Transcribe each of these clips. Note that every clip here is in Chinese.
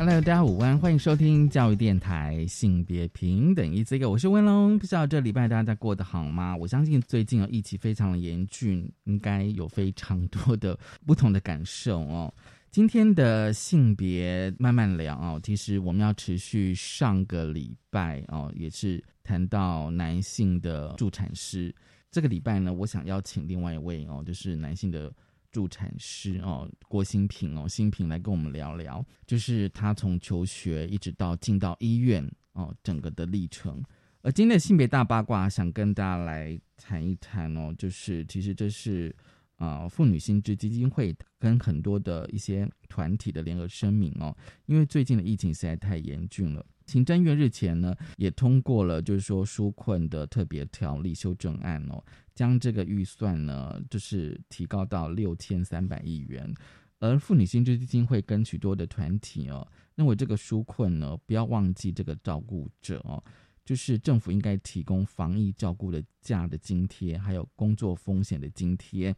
Hello，大家午安，欢迎收听教育电台性别平等一这个，我是温龙。不知道这礼拜大家过得好吗？我相信最近啊疫情非常的严峻，应该有非常多的不同的感受哦。今天的性别慢慢聊哦，其实我们要持续上个礼拜哦，也是谈到男性的助产师。这个礼拜呢，我想邀请另外一位哦，就是男性的。助产师哦，郭新平哦，新平来跟我们聊聊，就是他从求学一直到进到医院哦，整个的历程。而今天的性别大八卦，想跟大家来谈一谈哦，就是其实这是啊妇女心智基金会跟很多的一些团体的联合声明哦，因为最近的疫情实在太严峻了。行政院日前呢，也通过了就是说纾困的特别条例修正案哦，将这个预算呢，就是提高到六千三百亿元。而妇女薪资基金会跟许多的团体哦，认为这个纾困呢，不要忘记这个照顾者哦，就是政府应该提供防疫照顾的假的津贴，还有工作风险的津贴，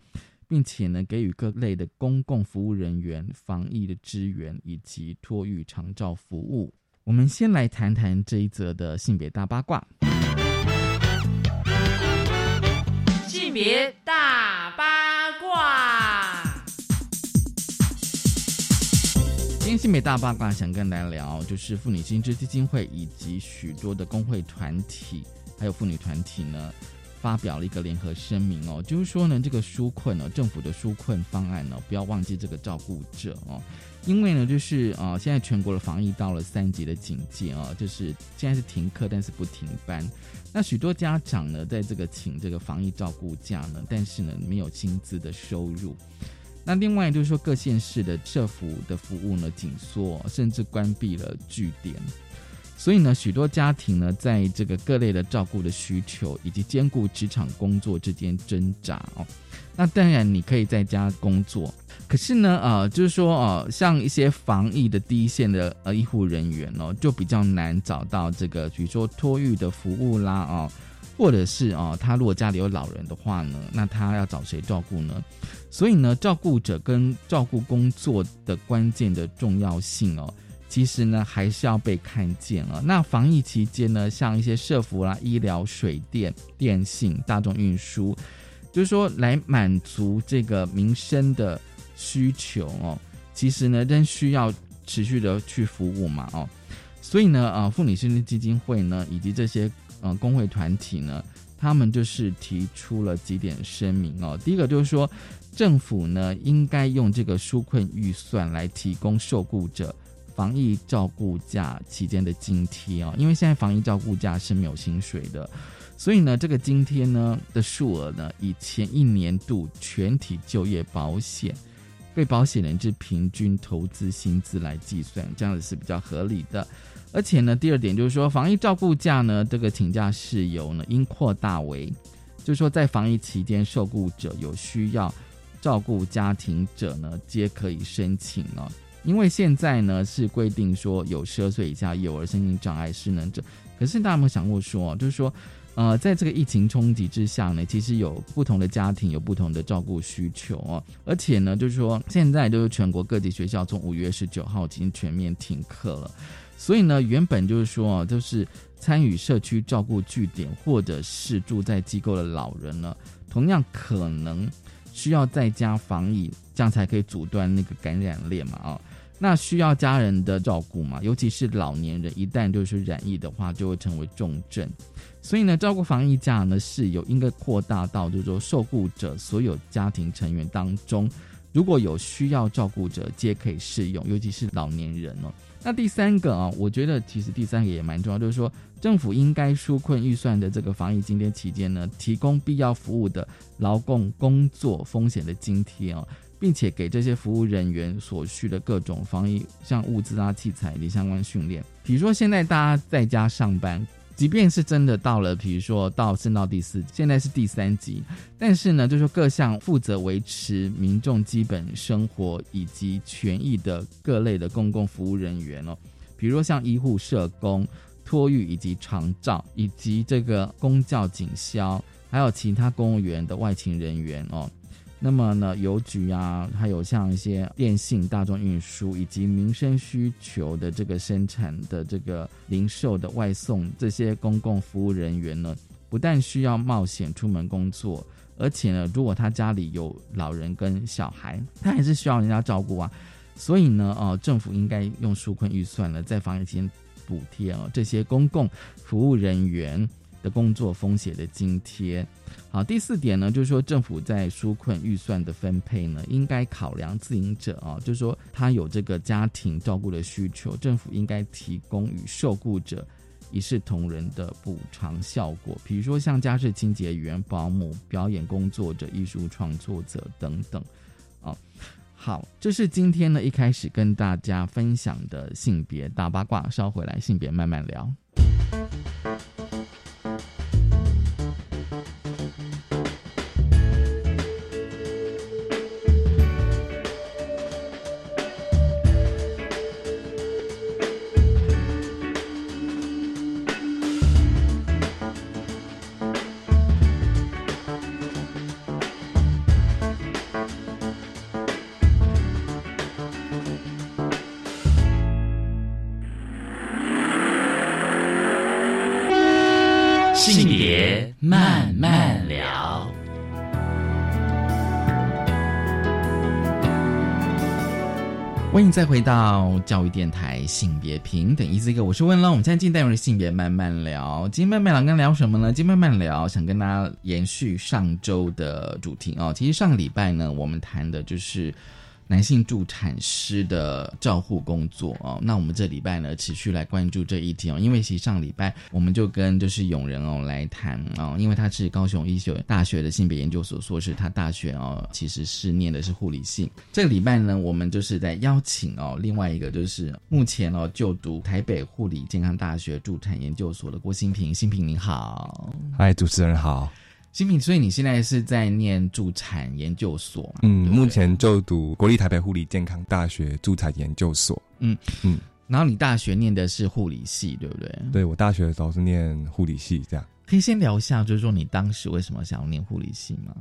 并且呢，给予各类的公共服务人员防疫的支援以及托育长照服务。我们先来谈谈这一则的性别大八卦。性别大八卦，今天性别大八卦想跟大家聊，就是妇女薪资基金会以及许多的工会团体，还有妇女团体呢。发表了一个联合声明哦，就是说呢，这个纾困呢，政府的纾困方案呢，不要忘记这个照顾者哦，因为呢，就是啊，现在全国的防疫到了三级的警戒啊，就是现在是停课，但是不停班。那许多家长呢，在这个请这个防疫照顾假呢，但是呢，没有薪资的收入。那另外就是说，各县市的社服的服务呢，紧缩，甚至关闭了据点。所以呢，许多家庭呢，在这个各类的照顾的需求以及兼顾职场工作之间挣扎哦。那当然，你可以在家工作，可是呢，呃，就是说，呃，像一些防疫的第一线的呃医护人员哦，就比较难找到这个，比如说托育的服务啦，哦，或者是哦，他如果家里有老人的话呢，那他要找谁照顾呢？所以呢，照顾者跟照顾工作的关键的重要性哦。其实呢，还是要被看见了。那防疫期间呢，像一些社服啦、医疗、水电、电信、大众运输，就是说来满足这个民生的需求哦。其实呢，仍需要持续的去服务嘛哦。所以呢，啊，妇女生殖基金会呢，以及这些呃工会团体呢，他们就是提出了几点声明哦。第一个就是说，政府呢应该用这个纾困预算来提供受雇者。防疫照顾假期间的津贴哦，因为现在防疫照顾假是没有薪水的，所以呢，这个津贴呢的数额呢，以前一年度全体就业保险被保险人之平均投资薪资来计算，这样子是比较合理的。而且呢，第二点就是说，防疫照顾假呢，这个请假事由呢，应扩大为，就是说在防疫期间受雇者有需要照顾家庭者呢，皆可以申请哦。因为现在呢是规定说有十二岁以下幼儿、身心障碍失能者，可是大家有没有想过说，就是说，呃，在这个疫情冲击之下呢，其实有不同的家庭有不同的照顾需求哦，而且呢，就是说现在都是全国各地学校从五月十九号已经全面停课了，所以呢，原本就是说啊，就是参与社区照顾据点或者是住在机构的老人呢，同样可能需要在家防疫，这样才可以阻断那个感染链嘛啊。那需要家人的照顾嘛，尤其是老年人，一旦就是染疫的话，就会成为重症。所以呢，照顾防疫假呢是有应该扩大到，就是说受雇者所有家庭成员当中，如果有需要照顾者，皆可以适用，尤其是老年人哦。那第三个啊，我觉得其实第三个也蛮重要，就是说政府应该纾困预算的这个防疫津贴期间呢，提供必要服务的劳工工作风险的津贴哦。并且给这些服务人员所需的各种防疫，像物资啊、器材以及相关训练。比如说，现在大家在家上班，即便是真的到了，比如说到升到第四，现在是第三级，但是呢，就说各项负责维持民众基本生活以及权益的各类的公共服务人员哦，比如说像医护、社工、托育以及长照，以及这个公教警消，还有其他公务员的外勤人员哦。那么呢，邮局啊，还有像一些电信、大众运输以及民生需求的这个生产的这个零售的外送这些公共服务人员呢，不但需要冒险出门工作，而且呢，如果他家里有老人跟小孩，他还是需要人家照顾啊。所以呢，哦，政府应该用纾困预算呢，再放一些补贴哦，这些公共服务人员的工作风险的津贴。好，第四点呢，就是说政府在纾困预算的分配呢，应该考量自营者啊，就是说他有这个家庭照顾的需求，政府应该提供与受雇者一视同仁的补偿效果，比如说像家事清洁员、保姆、表演工作者、艺术创作者等等。啊，好，这是今天呢一开始跟大家分享的性别大八卦，稍回来性别慢慢聊。性别慢慢聊。欢迎再回到教育电台性别平等，一字一个，我是问了，我们现在进单元的性别慢慢聊，今天慢慢聊跟聊什么呢？今天慢慢聊，想跟大家延续上周的主题哦。其实上个礼拜呢，我们谈的就是男性助产师的照护工作哦。那我们这礼拜呢，持续来关注这一题哦，因为其实上礼拜我们就跟就是永仁哦来谈哦，因为他是高雄医学大学的性别研究所硕士，他大学哦其实是念的是护理系。这个礼拜呢，我们就是在邀请哦另外一个就是目前哦就读台北护理健康大学助产研究所的郭新平，新平您好，嗨，主持人好。新平，所以你现在是在念助产研究所嘛？嗯，目前就读国立台北护理健康大学助产研究所。嗯嗯，然后你大学念的是护理系，对不对？对我大学的时候是念护理系，这样。可以先聊一下，就是说你当时为什么想要念护理系吗？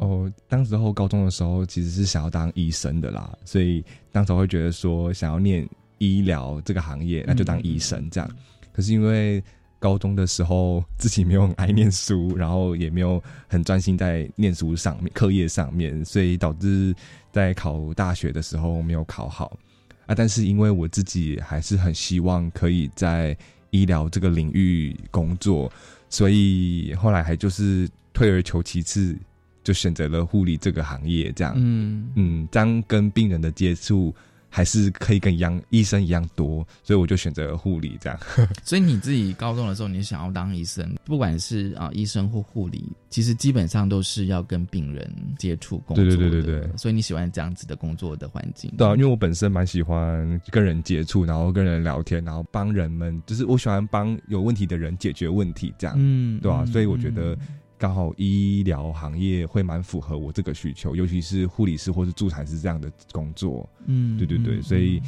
哦，当时候高中的时候其实是想要当医生的啦，所以当时候会觉得说想要念医疗这个行业，那就当医生这样。可是因为高中的时候自己没有很爱念书，然后也没有很专心在念书上面、课业上面，所以导致在考大学的时候没有考好啊。但是因为我自己还是很希望可以在医疗这个领域工作，所以后来还就是退而求其次，就选择了护理这个行业。这样，嗯嗯，这样跟病人的接触还是可以跟一样医生一样多，所以我就选择了护理这样。所以你自己高中的时候，你想要当医生，不管是啊医生或护理，其实基本上都是要跟病人接触工作的。对对对对对所以你喜欢这样子的工作的环境。对啊，因为我本身蛮喜欢跟人接触，然后跟人聊天，然后帮人们，就是我喜欢帮有问题的人解决问题，这样，嗯对啊，嗯所以我觉得刚好医疗行业会蛮符合我这个需求，尤其是护理师或是助产师这样的工作。嗯对对对，嗯所以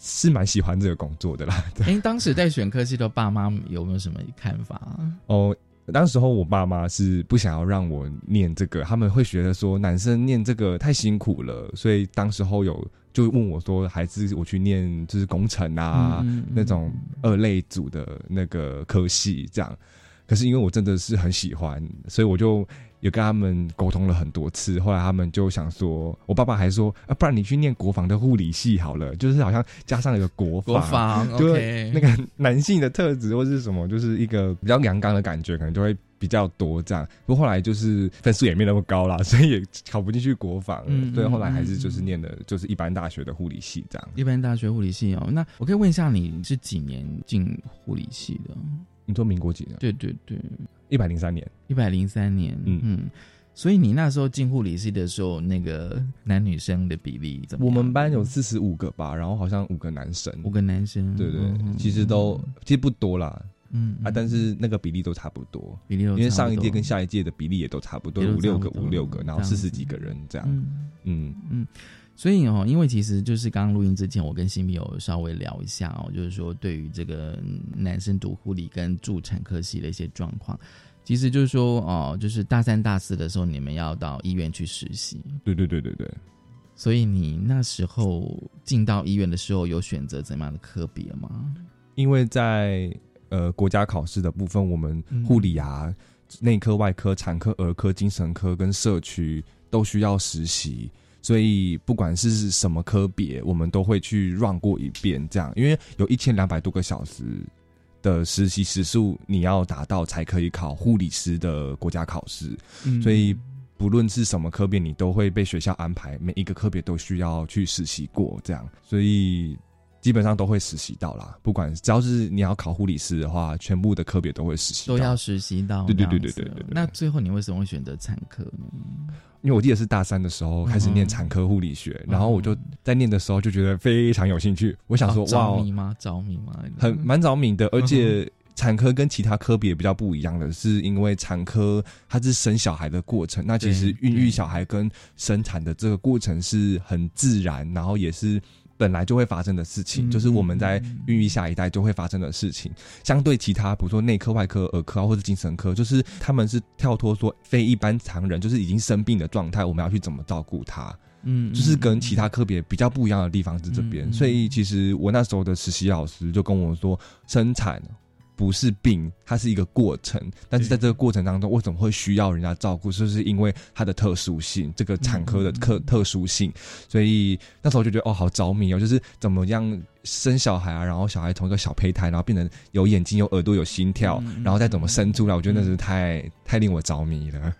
是蛮喜欢这个工作的啦。对哎，当时在选科系的爸妈有没有什么看法？哦，当时候我爸妈是不想要让我念这个，他们会觉得说男生念这个太辛苦了，所以当时候有就问我说，还是我去念就是工程啊、那种二类组的那个科系这样。可是因为我真的是很喜欢，所以我就有跟他们沟通了很多次。后来他们就想说，我爸爸还说，啊，不然你去念国防的护理系好了，就是好像加上一个国防，国防对那个男性的特质或是什么，就是一个比较阳刚的感觉，可能就会比较多这样。不过后来就是分数也没那么高啦，所以也考不进去国防，嗯所以后来还是嗯就是念的就是一般大学的护理系这样。一般大学护理系哦。那我可以问一下，你是几年进护理系的？你说民国几年？对对对，一百零三年。一百零三年。嗯嗯嗯。所以你那时候进护理系的时候，那个男女生的比例怎么？我们班有四十五个吧，然后好像五个男生。五个男生。对对，嗯其实都其实不多啦。嗯啊，但是那个比例都差不多，比例因为上一届跟下一届的比例也都差不多，五六个五六个，然后四十几个人这样，嗯嗯所以哦，因为其实就是刚刚录音之前，我跟新密有稍微聊一下哦，就是说对于这个男生读护理跟助产科系的一些状况，其实就是说哦，就是大三大四的时候，你们要到医院去实习，对对对对对。所以你那时候进到医院的时候，有选择怎么样的科别吗？因为在呃国家考试的部分，我们嗯护理啊、内科、外科、产科、儿科、精神科跟社区都需要实习，所以不管是什么科别，我们都会去 run 过一遍，这样，因为有一千两百多个小时的实习时数，你要达到才可以考护理师的国家考试，嗯所以。不论是什么科别，你都会被学校安排，每一个科别都需要去实习过，这样，所以基本上都会实习到啦。不管只要是你要考护理师的话，全部的科别都会实习。都要实习到对对对这样子对对对对那最后你为什么会选择产科呢？因为我记得是大三的时候开始念产科护理学，嗯然后我就在念的时候就觉得非常有兴趣。我想说，哦哇哦，着迷吗？着迷吗？很蛮着迷的，而且。产科跟其他科别比较不一样的是，因为产科它是生小孩的过程，那其实孕育小孩跟生产的这个过程是很自然，然后也是本来就会发生的事情，嗯就是我们在孕育下一代就会发生的事情。相对其他，比如说内科、外科、儿科啊，或者精神科，就是他们是跳脱说非一般常人，就是已经生病的状态，我们要去怎么照顾他。嗯就是跟其他科别比较不一样的地方是这边，所以其实我那时候的实习老师就跟我说，生产不是病，它是一个过程，但是在这个过程当中，为什么会需要人家照顾，就是因为它的特殊性，这个产科的特特殊性，所以那时候就觉得哦，好着迷哦，就是怎么样生小孩啊，然后小孩从一个小胚胎，然后变成有眼睛、有耳朵、有心跳，嗯然后再怎么生出来，我觉得那是太太令我着迷了。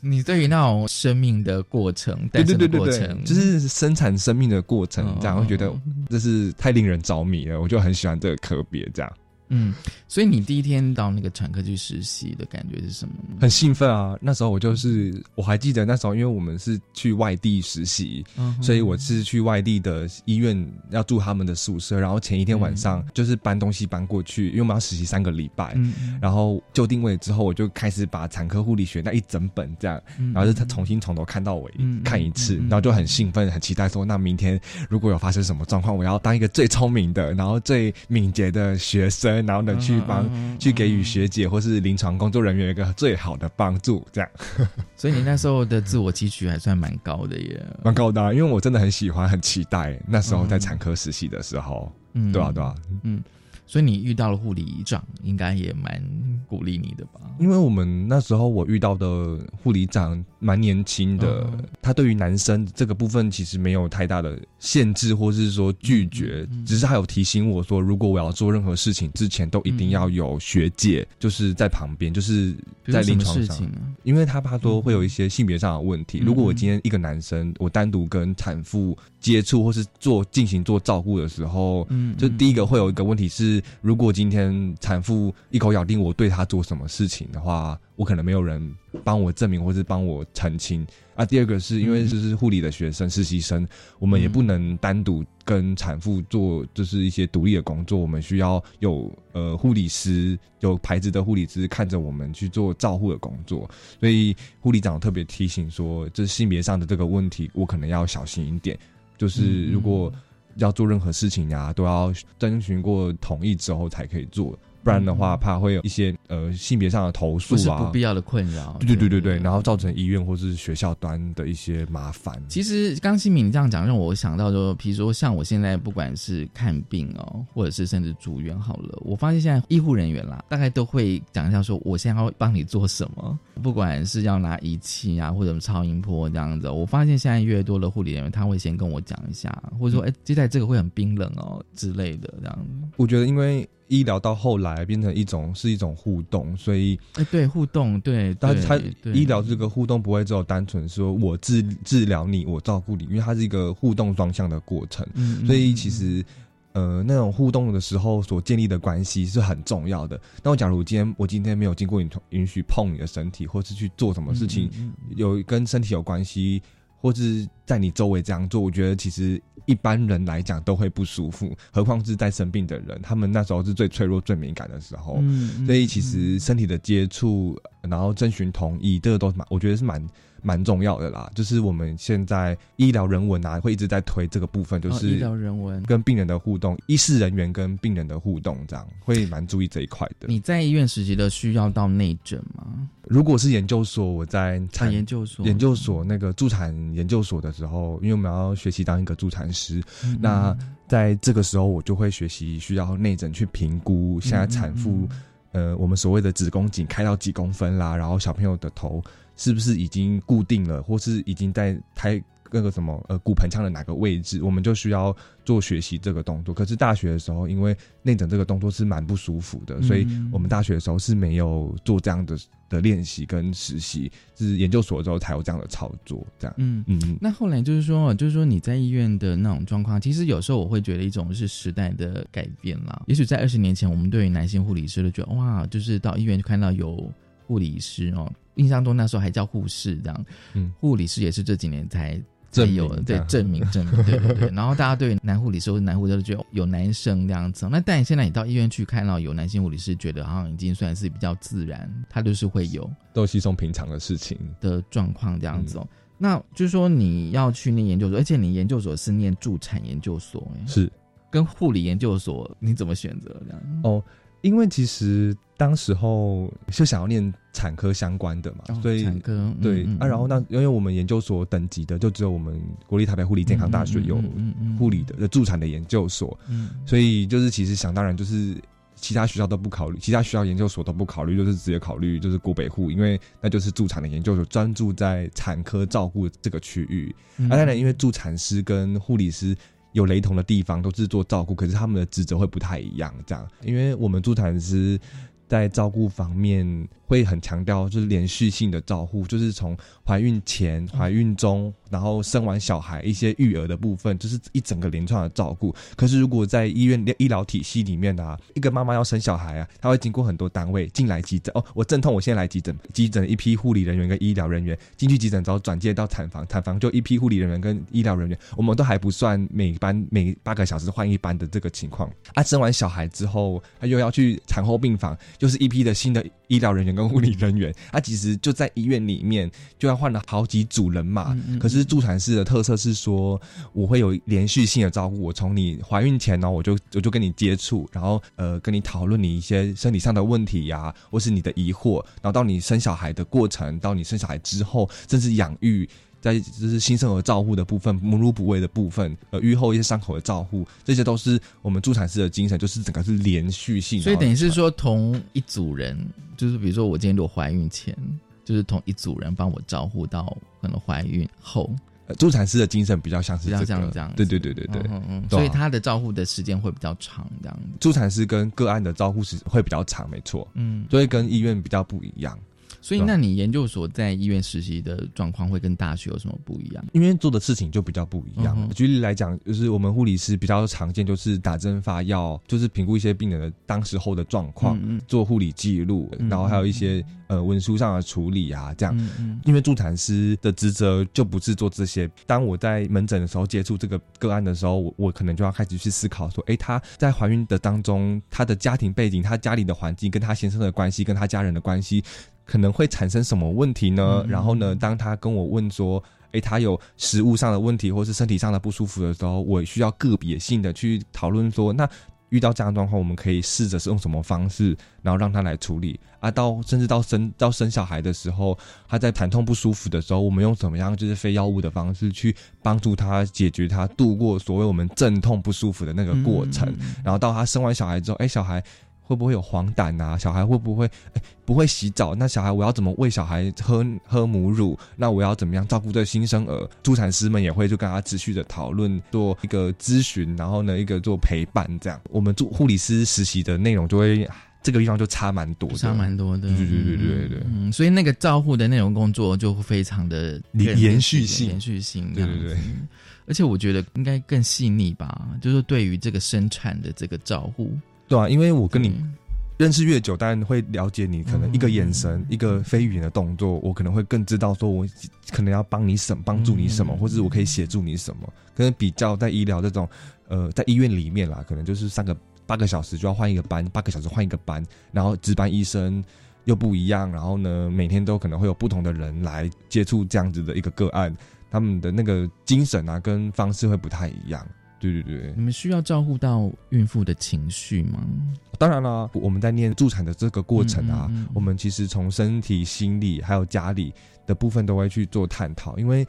你 对于那种生命的过程、对对对对对，过程，就是生产生命的过程哦，这样会觉得这是太令人着迷了，我就很喜欢这个科别，这样嗯，所以你第一天到那个产科去实习的感觉是什么呢？很兴奋啊。那时候我就是我还记得那时候，因为我们是去外地实习，嗯所以我是去外地的医院要住他们的宿舍，然后前一天晚上就是搬东西搬过去，因为我们要实习三个礼拜。然后就定位之后，我就开始把产科护理学那一整本这样，嗯然后就他重新从头看到尾嗯看一次，然后就很兴奋、很期待说，那明天如果有发生什么状况，我要当一个最聪明的，然后最敏捷的学生，然后呢去帮、去给予学姐或是临床工作人员一个最好的帮助，这样。所以你那时候的自我期许还算蛮高的耶。蛮高的啊、因为我真的很喜欢、很期待那时候在产科实习的时候，嗯。对啊，对啊，嗯，所以你遇到了护理长，应该也蛮鼓励你的吧？因为我们那时候我遇到的护理长蛮年轻的，嗯他对于男生这个部分其实没有太大的限制，或是说拒绝，嗯只是他有提醒我说，如果我要做任何事情之前，都一定要有学姐，就是在旁边，就是在临床上。啊？因为他怕说会有一些性别上的问题。嗯如果我今天一个男生，我单独跟产妇接触或是做进行做照顾的时候，嗯就第一个会有一个问题是，如果今天产妇一口咬定我对她做什么事情的话，我可能没有人帮我证明或是帮我澄清。啊。第二个是因为就是护理的学生、实习生，我们也不能单独跟产妇做就是一些独立的工作，我们需要有呃护理师有牌子的护理师看着我们去做照护的工作，所以护理长特别提醒说，这性别上的这个问题，我可能要小心一点，就是如果。要做任何事情呀、都要征询过同意之后才可以做，不然的话，怕会有一些呃性别上的投诉啊，不必要的困扰。对对对对对，然后造成医院或是学校端的一些麻烦。其实刚新敏你这样讲，让我想到说，比如说像我现在不管是看病哦，或者是甚至住院好了，我发现现在医护人员啦，大概都会讲一下说，我现在要帮你做什么，不管是要拿仪器啊，或者超音波这样子。我发现现在越多的护理人员，他会先跟我讲一下，或者说，哎、接下来这个会很冰冷哦之类的这样子。我觉得，因为医疗到后来变成一种是一种互动，所以哎、对，互动，对，对它医疗这个互动不会只有单纯说我治治疗你，我照顾你，因为它是一个互动双向的过程。所以其实，呃，那种互动的时候所建立的关系是很重要的。那我假如今天我今天没有经过你允许碰你的身体，或是去做什么事情，有跟身体有关系，或是在你周围这样做，我觉得其实一般人来讲都会不舒服，何况是在生病的人，他们那时候是最脆弱、最敏感的时候。嗯所以其实身体的接触，然后征询同意，这个都蛮，我觉得是蛮蛮重要的啦。就是我们现在医疗人文啊，会一直在推这个部分，就是医是疗人文。跟病人的互动，医事人员跟病人的互动，这样会蛮注意这一块的。你在医院实习的需要到内诊吗？如果是研究所，我在啊，产研究所，研究所那个助产研究所的时候，因为我们要学习当一个助产师，嗯那在这个时候我就会学习需要内诊去评估现在产妇，呃，我们所谓的子宫颈开到几公分啦，然后小朋友的头是不是已经固定了，或是已经在胎那个什么呃骨盆腔的哪个位置，我们就需要做学习这个动作。可是大学的时候，因为内诊这个动作是蛮不舒服的，所以我们大学的时候是没有做这样的的练习跟实习，是研究所之后才有这样的操作，这样。嗯。嗯，那后来就是说，就是说你在医院的那种状况，其实有时候我会觉得一种是时代的改变啦。也许在二十年前，我们对于男性护理师都觉得哇，就是到医院就看到有护理师哦，印象中那时候还叫护士这样，嗯护理师也是这几年才。证有的对证明证明对对对，然后大家对男护理师或者男护士都觉得有男生这样子，那但现在你到医院去看到有男性护理师，觉得好像已经算是比较自然，他就是会有都稀松平常的事情。的状况这样子哦。那就是说你要去念研究所，而且你研究所是念助产研究所，哎，是跟护理研究所你怎么选择这样？哦，因为其实当时候就想要念产科相关的嘛，哦所以产科嗯对、嗯啊，然后那因为我们研究所等级的就只有我们国立台北护理健康大学有护理的的助产的研究所，嗯所以就是其实想当然就是。其他学校都不考虑，其他学校研究所都不考虑，就是直接考虑就是国北护，因为那就是助产的研究所，专注在产科照顾这个区域。嗯啊，当然，因为助产师跟护理师有雷同的地方，都是做照顾，可是他们的职责会不太一样。这样，因为我们助产师在照顾方面会很强调，就是连续性的照顾，就是从怀孕前、怀孕中，然后生完小孩一些育儿的部分，就是一整个连串的照顾。可是如果在医院医疗体系里面啊，一个妈妈要生小孩啊，她会经过很多单位进来急诊哦，我阵痛，我现在来急诊，急诊一批护理人员跟医疗人员进去急诊之后转介到产房，产房就一批护理人员跟医疗人员，我们都还不算每班每八个小时换一班的这个情况啊。生完小孩之后，她又要去产后病房，就是一批的新的医疗人员跟护理人员，啊，其实就在医院里面就要换了好几组人马。可是助产士的特色是说，我会有连续性的照顾，我从你怀孕前呢，我就我就跟你接触，然后呃跟你讨论你一些身体上的问题呀、或是你的疑惑，然后到你生小孩的过程，到你生小孩之后，甚至养育。在就是新生儿照护的部分，母乳哺喂的部分，呃，愈后一些伤口的照护，这些都是我们助产士的精神，就是整个是连续性。所以等于是说，同一组人，就是比如说我今天如果怀孕前，就是同一组人帮我照顾到可能怀孕后，呃助产师的精神比较像是比较这个，像这样对对对对对。嗯嗯所以他的照顾的时间会比较长，这样子。助产师跟个案的照护时会比较长，没错，嗯，所以跟医院比较不一样。所以那你研究所在医院实习的状况会跟大学有什么不一样？因为做的事情就比较不一样。嗯举例来讲，就是我们护理师比较常见，就是打针发药，就是评估一些病人的当时候的状况，做护理记录，嗯然后还有一些呃文书上的处理啊，这样。因为助产师的职责就不是做这些。当我在门诊的时候接触这个个案的时候，我我可能就要开始去思考说，诶，她在怀孕的当中，她的家庭背景、她家里的环境、跟她先生的关系、跟她家人的关系，可能会产生什么问题呢？嗯然后呢，当他跟我问说，诶，他有食物上的问题，或是身体上的不舒服的时候，我需要个别性的去讨论说，那。遇到这样的状况，我们可以试着是用什么方式，然后让他来处理啊。到甚至到生到生小孩的时候，他在疼痛不舒服的时候，我们用怎么样就是非药物的方式去帮助他解决他度过所谓我们阵痛不舒服的那个过程。然后到他生完小孩之后，哎，小孩会不会有黄疸啊？小孩会不会哎不会洗澡？那小孩我要怎么喂小孩喝喝母乳？那我要怎么样照顾这新生儿？助产师们也会就跟他持续的讨论，做一个咨询，然后呢一个做陪伴，这样我们做护理师实习的内容就会这个地方就差蛮多的，差蛮多的，对对对对对对嗯，所以那个照护的内容工作就非常的连延续性延续性，对对对。而且我觉得应该更细腻吧，就是对于这个生产的这个照护，对啊，因为我跟你嗯认识越久，当然会了解你可能一个眼神、一个非语言的动作，我可能会更知道说我可能要帮你什么，帮助你什么，或者我可以协助你什么。可能比较在医疗这种，呃，在医院里面啦，可能就是三个八个小时就要换一个班，八个小时换一个班，然后值班医生又不一样，然后呢，每天都可能会有不同的人来接触这样子的一个个案，他们的那个精神啊跟方式会不太一样。对对对，你们需要照顾到孕妇的情绪吗？当然了，我们在念助产的这个过程啊，嗯嗯嗯我们其实从身体、心理还有家里的部分都会去做探讨，因为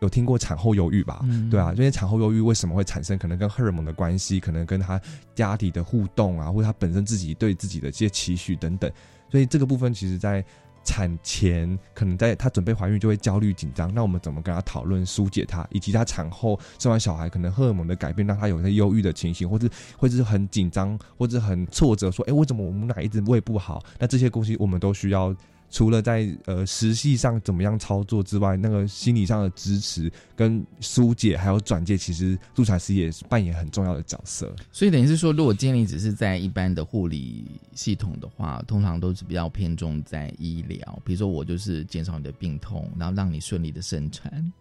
有听过产后忧郁吧？嗯对啊，因为产后忧郁为什么会产生？可能跟荷尔蒙的关系，可能跟他家里的互动啊，或者他本身自己对自己的一些期许等等，所以这个部分其实在。产前可能在她准备怀孕就会焦虑紧张，那我们怎么跟她讨论疏解她，以及她产后生完小孩可能荷尔蒙的改变让她有些忧郁的情形，或是或是很紧张，或者很挫折，说，哎、为什么我们奶一直喂不好？那这些东西我们都需要，除了在呃实际上怎么样操作之外，那个心理上的支持跟疏解还有转介，其实助产师也是扮演很重要的角色。所以等于是说，如果建立只是在一般的护理系统的话，通常都是比较偏重在医疗，比如说我就是减少你的病痛，然后让你顺利的生产。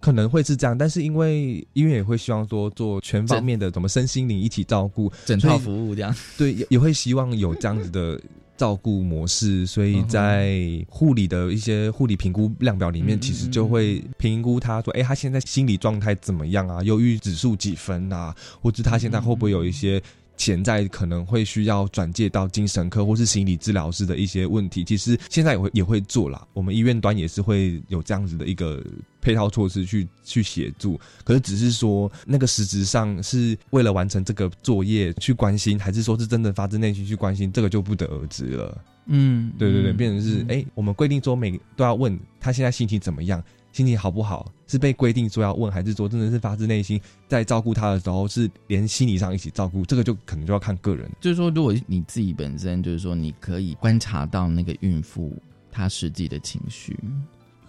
可能会是这样，但是因为医院也会希望说做全方面的，怎么身心灵一起照顾，整套服务这样，对，也也会希望有这样子的照顾模式，所以在护理的一些护理评估量表里面，嗯其实就会评估他说，哎、他现在心理状态怎么样啊？忧郁指数几分啊？或者他现在会不会有一些潜在可能会需要转介到精神科或是心理治疗师的一些问题？其实现在也会也会做啦，我们医院端也是会有这样子的一个。配套措施去去协助，可是只是说那个实质上是为了完成这个作业去关心，还是说是真的发自内心去关心，这个就不得而知了。嗯，对对对，嗯变成是哎、诶我们规定说每都要问他现在心情怎么样，心情好不好，是被规定说要问，还是说真的是发自内心在照顾他的时候是连心理上一起照顾，这个就可能就要看个人。就是说，如果你自己本身就是说，你可以观察到那个孕妇她实际的情绪，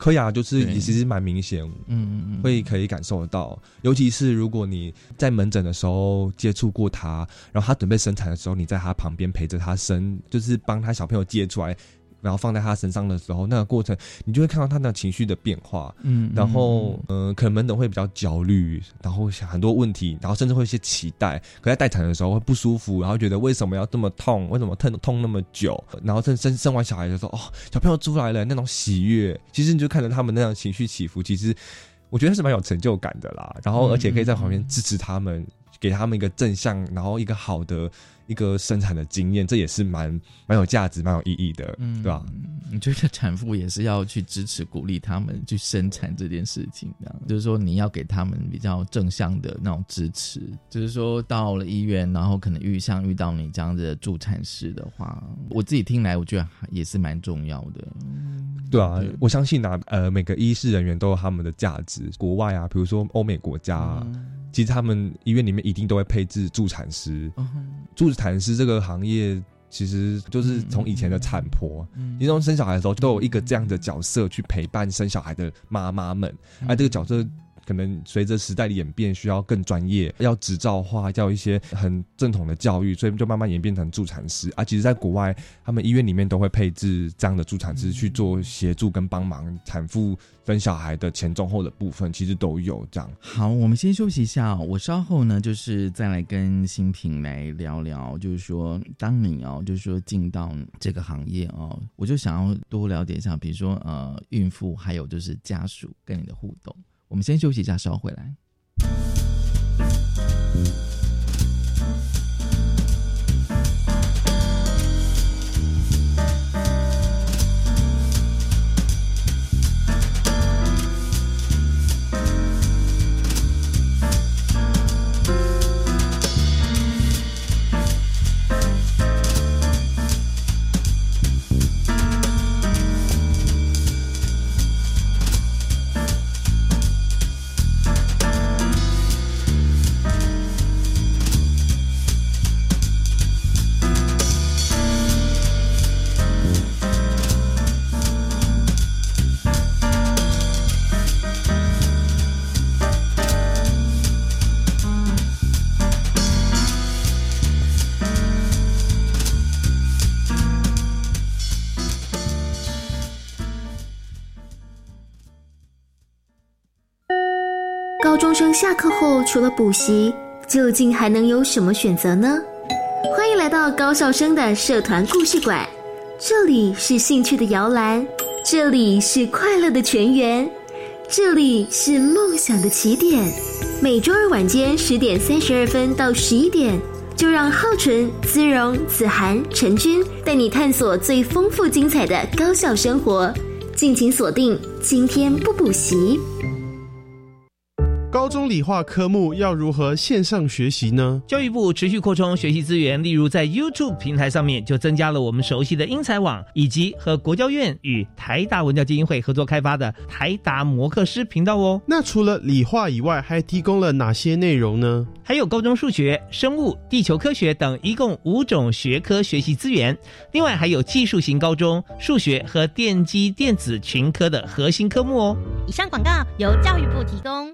可以啊，就是对。也其实蛮明显，嗯嗯嗯，会可以感受得到，尤其是如果你在门诊的时候接触过他，然后他准备生产的时候，你在他旁边陪着他生，就是帮他小朋友接出来，然后放在他身上的时候，那个过程你就会看到他那情绪的变化。嗯，嗯，然后嗯，呃，可能门诊会比较焦虑，然后想很多问题，然后甚至会有一些期待。可在待产的时候会不舒服，然后觉得为什么要这么痛？为什么痛痛那么久？然后生生生完小孩的时候，哦，小朋友出来了，那种喜悦，其实你就看着他们那样情绪起伏，其实我觉得是蛮有成就感的啦。然后而且可以在旁边支持他们，给他们一个正向，然后一个好的一个生产的经验，这也是蛮蛮有价值、蛮有意义的，嗯对吧？？你觉得产妇也是要去支持、鼓励他们去生产这件事情，这样就是说你要给他们比较正向的那种支持。就是说到了医院，然后可能遇像遇到你这样子的助产师的话，我自己听来我觉得也是蛮重要的。对啊对，我相信啊，呃，每个医师人员都有他们的价值。国外啊，比如说欧美国家、啊，其实他们医院里面一定都会配置助产师。嗯助产师这个行业，其实就是从以前的产婆，嗯其中生小孩的时候都有一个这样的角色去陪伴生小孩的妈妈们，嗯而这个角色。可能随着时代的演变，需要更专业，要执照化，要一些很正统的教育，所以就慢慢演变成助产师啊。其实，在国外，他们医院里面都会配置这样的助产师去做协助跟帮忙产妇生小孩的前中后的部分，其实都有这样。好，我们先休息一下。我稍后呢，就是再来跟新平来聊聊，就是说，当你哦，就是说进到这个行业哦，我就想要多了解一下，比如说呃，孕妇还有就是家属跟你的互动。我们先休息一下，稍后回来。下课后除了补习，究竟还能有什么选择呢？欢迎来到高校生的社团故事馆，这里是兴趣的摇篮，这里是快乐的泉源，这里是梦想的起点。每周二晚间十点三十二分到十一点，就让浩纯、姿荣、子涵、陈君带你探索最丰富精彩的高校生活。敬请锁定，今天不补习。高中理化科目要如何线上学习呢？教育部持续扩充学习资源，例如在 YouTube 平台上面就增加了我们熟悉的英才网，以及和国教院与台达文教基金会合作开发的台达摩克师频道哦。那除了理化以外，还提供了哪些内容呢？还有高中数学、生物、地球科学等一共五种学科学习资源，另外还有技术型高中数学和电机电子群科的核心科目哦。以上广告由教育部提供。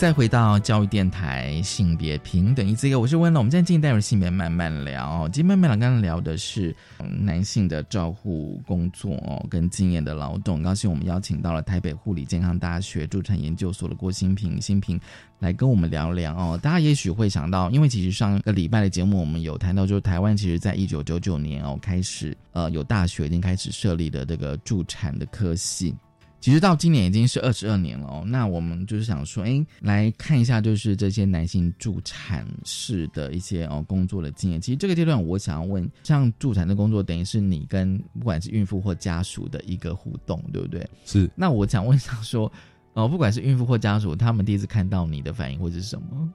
再回到教育电台性别平等一这个，我是温乐。我们现在进入入性别慢慢聊。今天慢慢聊，刚刚聊的是男性的照护工作哦，跟经验的劳动。高兴我们邀请到了台北护理健康大学助产研究所的郭新平，新平。来跟我们聊聊哦，大家也许会想到，因为其实上个礼拜的节目我们有谈到，就是台湾其实在一九九九年哦开始，呃，有大学已经开始设立的这个助产的科系，其实到今年已经是二十二年了哦。那我们就是想说，哎，来看一下就是这些男性助产士的一些哦工作的经验。其实这个阶段我想要问，像助产的工作，等于是你跟不管是孕妇或家属的一个互动，对不对？是。那我想问一下说。哦，不管是孕妇或家属，他们第一次看到你的反应会是什么？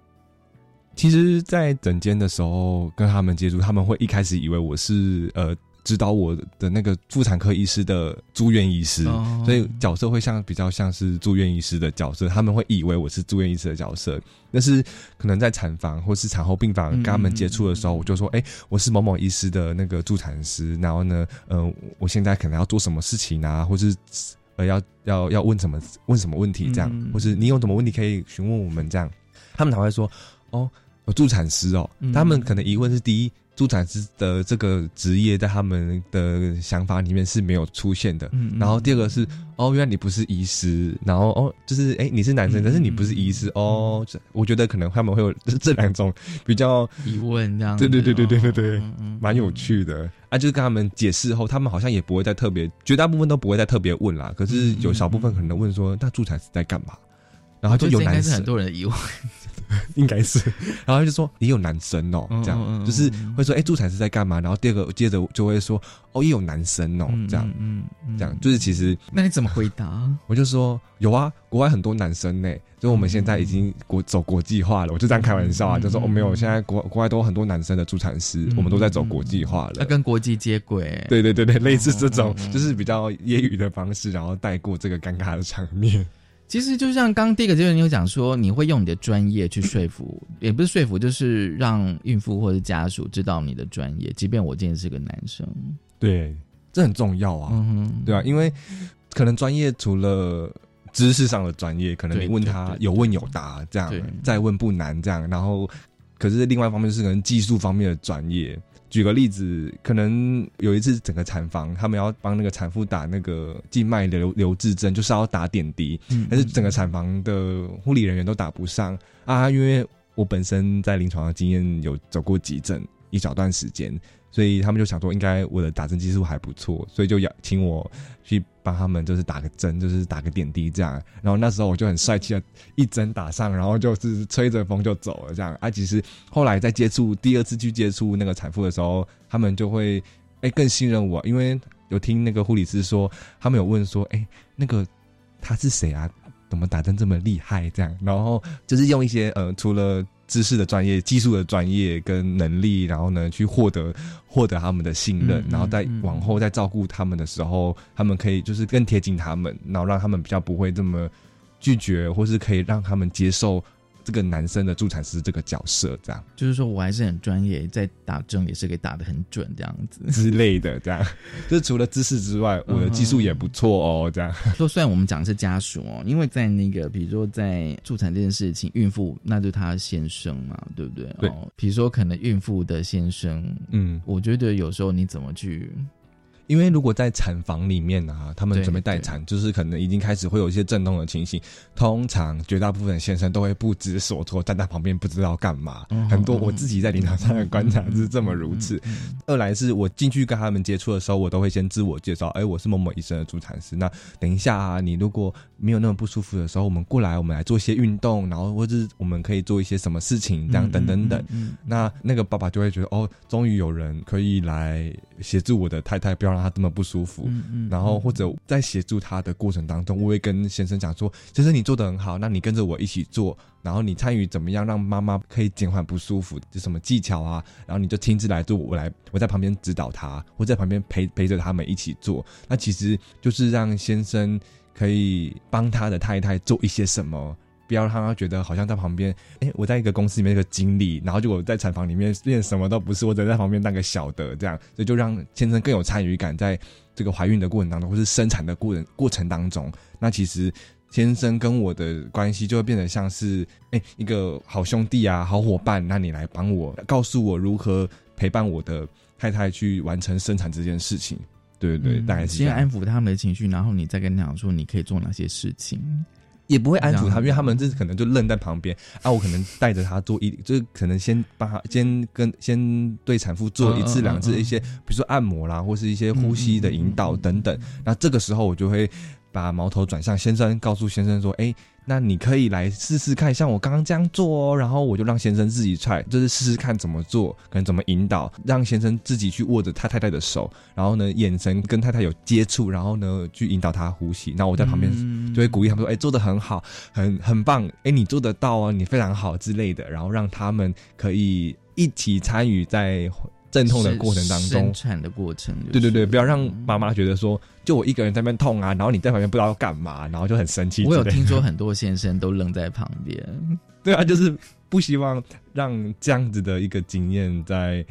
其实，在诊间的时候跟他们接触，他们会一开始以为我是呃指导我的那个妇产科医师的住院医师，所以角色会像比较像是住院医师的角色。他们会以为我是住院医师的角色，但是可能在产房或是产后病房跟他们接触的时候，我就说：“哎，我是某某医师的那个助产师。”然后呢，嗯，我现在可能要做什么事情啊，或是。呃，要要要问什么问什么问题这样，或是你有什么问题可以询问我们这样，他们才会说哦，有助产师哦，他们可能疑问是第一。助产师的这个职业在他们的想法里面是没有出现的。嗯，然后第二个是哦，原来你不是医师，然后哦，就是哎，你是男生，但是你不是医师哦。我觉得可能他们会有这两种比较疑问，这样对对对对对对对，蛮有趣的啊。就是跟他们解释后，他们好像也不会再特别，绝大部分都不会再特别问啦。可是有小部分可能问说，那助产师在干嘛？然后就有男生很多人的疑问。应该是，然后就说也有男生哦，这样。就是会说，哎，助产师在干嘛？然后第二个接着就会说，哦，也有男生哦，这样，嗯，这样就是其实，那你怎么回答？我就说有啊，国外很多男生呢，就我们现在已经国走国际化了，我就这样开玩笑啊，就说哦，没有，现在国国外都很多男生的助产师，我们都在走国际化了，要跟国际接轨，对对对对，类似这种就是比较业余的方式，然后带过这个尴尬的场面。其实就像刚第一个阶段，你有讲说你会用你的专业去说服，也不是说服，就是让孕妇或者家属知道你的专业，即便我今天是个男生。对，这很重要啊，对啊，因为可能专业除了知识上的专业，可能你问他有问有答，这样再问不难，这样，然后可是另外一方面就是可能技术方面的专业。举个例子，可能有一次整个产房他们要帮那个产妇打那个静脉留留置针，就是要打点滴，嗯但是整个产房的护理人员都打不上。啊，因为我本身在临床的经验有走过急诊一小段时间，所以他们就想说应该我的打针技术还不错，所以就邀请我去帮他们就是打个针，就是打个点滴这样。然后那时候我就很帅气的一针打上，然后就是吹着风就走了这样。啊，其实后来在接触第二次去接触那个产妇的时候，他们就会哎、更信任我，因为有听那个护理师说，他们有问说，哎、那个他是谁啊？怎么打针这么厉害？这样，然后就是用一些呃，除了知识的专业、技术的专业跟能力，然后呢，去获得获得他们的信任，嗯然后在往后在照顾他们的时候，他们可以就是更贴近他们，然后让他们比较不会这么拒绝，或是可以让他们接受这个男生的助产师这个角色，这样就是说我还是很专业，在打针也是可以打的很准这样子。之类的，这样。就是除了知识之外，我的技术也不错哦，这样。说虽然我们讲的是家属哦，因为在那个比如说在助产这件事情，孕妇那就是她的先生嘛，对不对？对哦，比如说可能孕妇的先生，嗯，我觉得有时候你怎么去因为如果在产房里面啊，他们准备待产，就是可能已经开始会有一些震动的情形。通常绝大部分的先生都会不知所措，站在旁边不知道干嘛。嗯很多我自己在临床上的观察是这么如此。二来是我进去跟他们接触的时候，我都会先自我介绍，哎，我是某某医生的助产师。那等一下啊，你如果没有那么不舒服的时候，我们过来，我们来做一些运动，然后或者是我们可以做一些什么事情，这样等等等。嗯那那个爸爸就会觉得，哦，终于有人可以来协助我的太太，不要让他这么不舒服。嗯嗯然后或者在协助他的过程当中，我会跟先生讲说，先生你做的很好，那你跟着我一起做，然后你参与怎么样让妈妈可以减缓不舒服，就什么技巧啊，然后你就亲自来做，我来我在旁边指导他，或在旁边陪陪着他们一起做。那其实就是让先生可以帮他的太太做一些什么。不要让他觉得好像在旁边，哎、我在一个公司里面一个经理，然后就我在产房里面练什么都不是，我只在旁边当个小的这样，所以就让先生更有参与感，在这个怀孕的过程当中，或是生产的过程过程当中，那其实先生跟我的关系就会变得像是哎、一个好兄弟啊，好伙伴，那你来帮我，告诉我如何陪伴我的太太去完成生产这件事情。对对对，大概是。先安抚他们的情绪，然后你再跟他讲说你可以做哪些事情。也不会安抚他，因为他们这可能就愣在旁边啊。我可能带着他做一，就是可能先帮他先跟先对产妇做一次两次嗯一些，比如说按摩啦，或是一些呼吸的引导等等。那这个时候我就会把矛头转向先生，告诉先生说：“哎、那你可以来试试看，像我刚刚这样做哦。”然后我就让先生自己 try，就是试试看怎么做，可能怎么引导，让先生自己去握着他太太的手，然后呢眼神跟太太有接触，然后呢去引导他呼吸。那我在旁边嗯就会鼓励他们说：“哎、做的很好，很很棒，哎、你做得到啊，你非常好之类的。”然后让他们可以一起参与在阵痛的过程当中生。产的过程、就是，对对对，不要让妈妈觉得说，就我一个人在那边痛啊，然后你在旁边不知道要干嘛，然后就很生气。我有听说很多先生都愣在旁边，对啊，就是不希望让这样子的一个经验在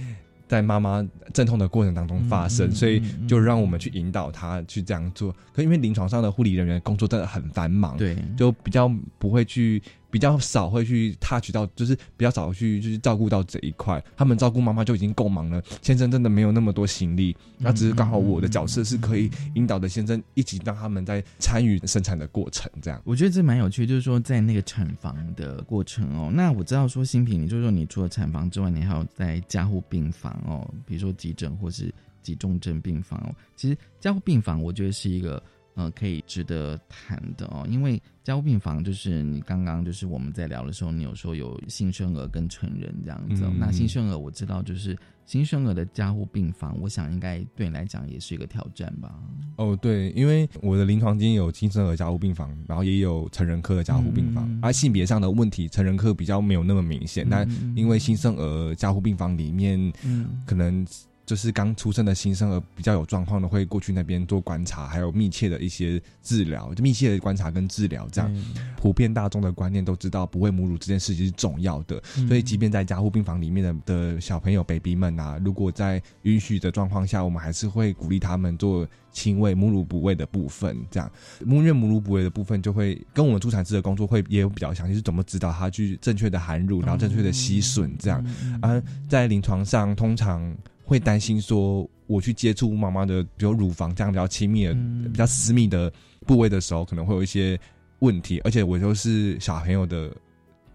在妈妈阵痛的过程当中发生，嗯嗯所以嗯就让我们去引导她去这样做。可因为临床上的护理人员工作真的很繁忙，对，就比较不会去，比较少会去 touch 到，就是比较少去就是照顾到这一块。他们照顾妈妈就已经够忙了，先生真的没有那么多心力。那只是刚好我的角色是可以引导的先生一起让他们在参与生产的过程，这样。我觉得这蛮有趣，就是说在那个产房的过程哦。那我知道说新品，你就是说你除了产房之外，你还有在加护病房哦，比如说急诊或是急重症病房哦。其实加护病房我觉得是一个呃可以值得谈的哦，因为加护病房就是你刚刚就是我们在聊的时候，你有说有新生儿跟成人这样子、哦。嗯那新生儿我知道就是新生儿的加护病房，我想应该对你来讲也是一个挑战吧。哦，对，因为我的临床经验有新生儿加护病房，然后也有成人科的加护病房，嗯而、性别上的问题，成人科比较没有那么明显，但因为新生儿加护病房里面，嗯可能。就是刚出生的新生儿比较有状况的，会过去那边做观察，还有密切的一些治疗，就密切的观察跟治疗，这样、普遍大众的观念都知道，不喂母乳这件事情是重要的，嗯。所以即便在加护病房里面的的小朋友 baby 们啊，如果在允许的状况下，我们还是会鼓励他们做亲喂母乳哺喂的部分，这样。母因为母乳哺喂的部分就会跟我们助产师的工作会也有比较详细，是怎么指导他去正确的含乳，然后正确的吸吮这样。啊，在临床上通常会担心说，我去接触妈妈的，比如乳房这样比较亲密的、比较私密的部位的时候，可能会有一些问题，而且我就是小朋友的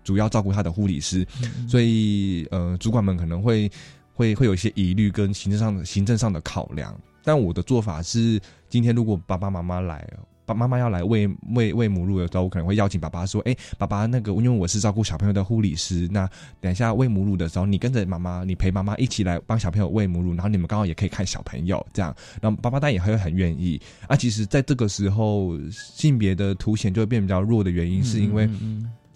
主要照顾他的护理师，所以呃，主管们可能会会会有一些疑虑跟行政上的行政上的考量。但我的做法是，今天如果爸爸妈妈来，爸妈妈要来喂喂喂母乳的时候，我可能会邀请爸爸说：“哎、爸爸，那个因为我是照顾小朋友的护理师，那等一下喂母乳的时候，你跟着妈妈，你陪妈妈一起来帮小朋友喂母乳，然后你们刚好也可以看小朋友，这样，然后爸爸当然也会很愿意。啊，其实，在这个时候，性别的凸显就会变比较弱的原因，是因为。